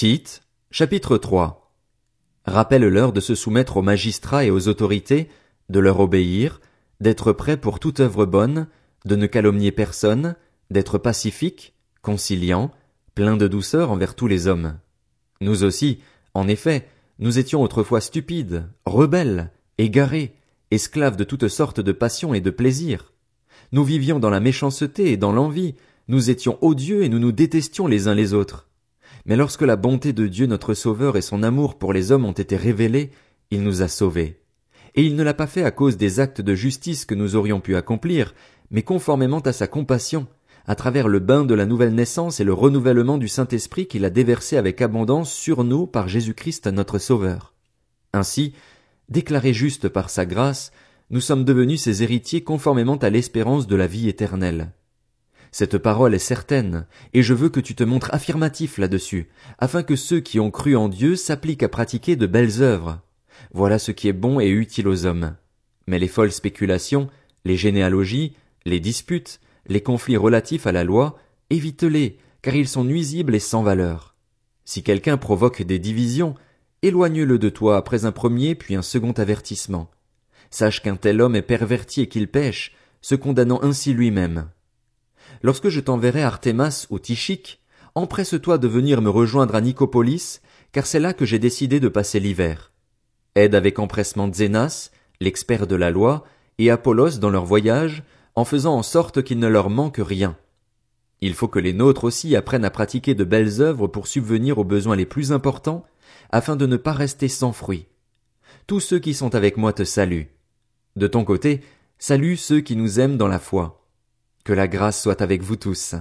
Tite, chapitre 3 Rappelle-leur de se soumettre aux magistrats et aux autorités, de leur obéir, d'être prêts pour toute œuvre bonne, de ne calomnier personne, d'être pacifique, conciliant, plein de douceur envers tous les hommes. Nous aussi, en effet, nous étions autrefois stupides, rebelles, égarés, esclaves de toutes sortes de passions et de plaisirs. Nous vivions dans la méchanceté et dans l'envie, nous étions odieux et nous nous détestions les uns les autres. Mais lorsque la bonté de Dieu notre Sauveur et son amour pour les hommes ont été révélés, il nous a sauvés. Et il ne l'a pas fait à cause des actes de justice que nous aurions pu accomplir, mais conformément à sa compassion, à travers le bain de la nouvelle naissance et le renouvellement du Saint-Esprit qu'il a déversé avec abondance sur nous par Jésus-Christ notre Sauveur. Ainsi, déclarés justes par sa grâce, nous sommes devenus ses héritiers conformément à l'espérance de la vie éternelle. Cette parole est certaine, et je veux que tu te montres affirmatif là-dessus, afin que ceux qui ont cru en Dieu s'appliquent à pratiquer de belles œuvres. Voilà ce qui est bon et utile aux hommes. Mais les folles spéculations, les généalogies, les disputes, les conflits relatifs à la loi, évite-les, car ils sont nuisibles et sans valeur. Si quelqu'un provoque des divisions, éloigne-le de toi après un premier puis un second avertissement. Sache qu'un tel homme est perverti et qu'il pêche, se condamnant ainsi lui-même. Lorsque je t'enverrai Artémas ou Tichique, empresse-toi de venir me rejoindre à Nicopolis, car c'est là que j'ai décidé de passer l'hiver. Aide avec empressement Zénas, l'expert de la loi, et Apollos dans leur voyage, en faisant en sorte qu'il ne leur manque rien. Il faut que les nôtres aussi apprennent à pratiquer de belles œuvres pour subvenir aux besoins les plus importants, afin de ne pas rester sans fruit. Tous ceux qui sont avec moi te saluent. De ton côté, salue ceux qui nous aiment dans la foi. Que la grâce soit avec vous tous.